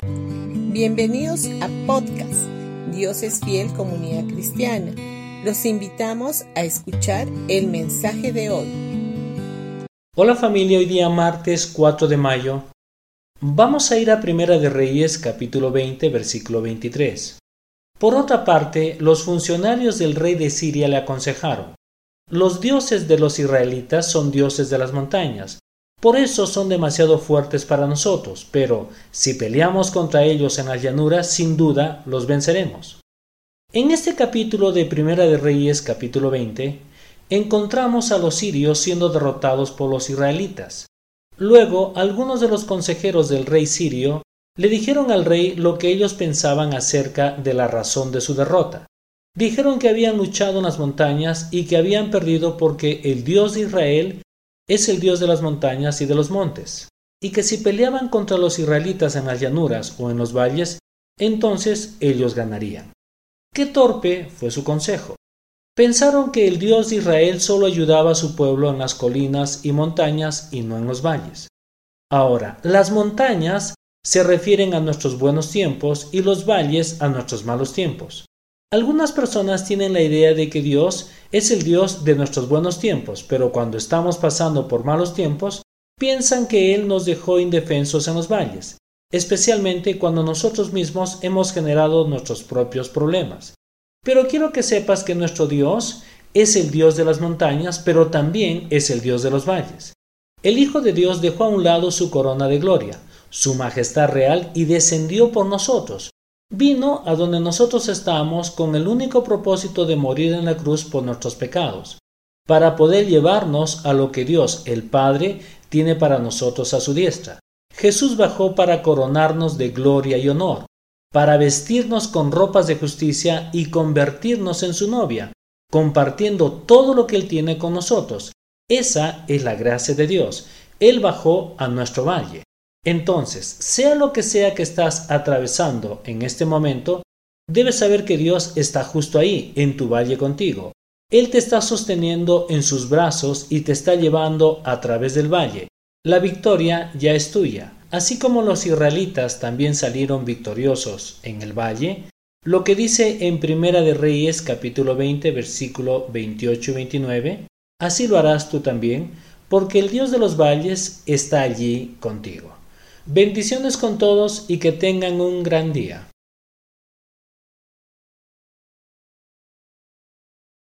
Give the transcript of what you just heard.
Bienvenidos a podcast Dios es fiel comunidad cristiana. Los invitamos a escuchar el mensaje de hoy. Hola familia, hoy día martes 4 de mayo. Vamos a ir a Primera de Reyes capítulo 20 versículo 23. Por otra parte, los funcionarios del rey de Siria le aconsejaron, los dioses de los israelitas son dioses de las montañas, por eso son demasiado fuertes para nosotros, pero si peleamos contra ellos en las llanuras, sin duda los venceremos. En este capítulo de Primera de Reyes, capítulo 20, encontramos a los sirios siendo derrotados por los israelitas. Luego, algunos de los consejeros del rey sirio le dijeron al rey lo que ellos pensaban acerca de la razón de su derrota. Dijeron que habían luchado en las montañas y que habían perdido porque el Dios de Israel es el Dios de las montañas y de los montes, y que si peleaban contra los israelitas en las llanuras o en los valles, entonces ellos ganarían. Qué torpe fue su consejo. Pensaron que el Dios de Israel solo ayudaba a su pueblo en las colinas y montañas y no en los valles. Ahora, las montañas se refieren a nuestros buenos tiempos y los valles a nuestros malos tiempos. Algunas personas tienen la idea de que Dios es el Dios de nuestros buenos tiempos, pero cuando estamos pasando por malos tiempos, piensan que Él nos dejó indefensos en los valles, especialmente cuando nosotros mismos hemos generado nuestros propios problemas. Pero quiero que sepas que nuestro Dios es el Dios de las montañas, pero también es el Dios de los valles. El Hijo de Dios dejó a un lado su corona de gloria, su majestad real, y descendió por nosotros, Vino a donde nosotros estamos con el único propósito de morir en la cruz por nuestros pecados, para poder llevarnos a lo que Dios, el Padre, tiene para nosotros a su diestra. Jesús bajó para coronarnos de gloria y honor, para vestirnos con ropas de justicia y convertirnos en su novia, compartiendo todo lo que Él tiene con nosotros. Esa es la gracia de Dios. Él bajó a nuestro valle. Entonces, sea lo que sea que estás atravesando en este momento, debes saber que Dios está justo ahí, en tu valle contigo. Él te está sosteniendo en sus brazos y te está llevando a través del valle. La victoria ya es tuya. Así como los israelitas también salieron victoriosos en el valle, lo que dice en Primera de Reyes capítulo 20 versículo 28 y 29, así lo harás tú también, porque el Dios de los valles está allí contigo. Bendiciones con todos y que tengan un gran día.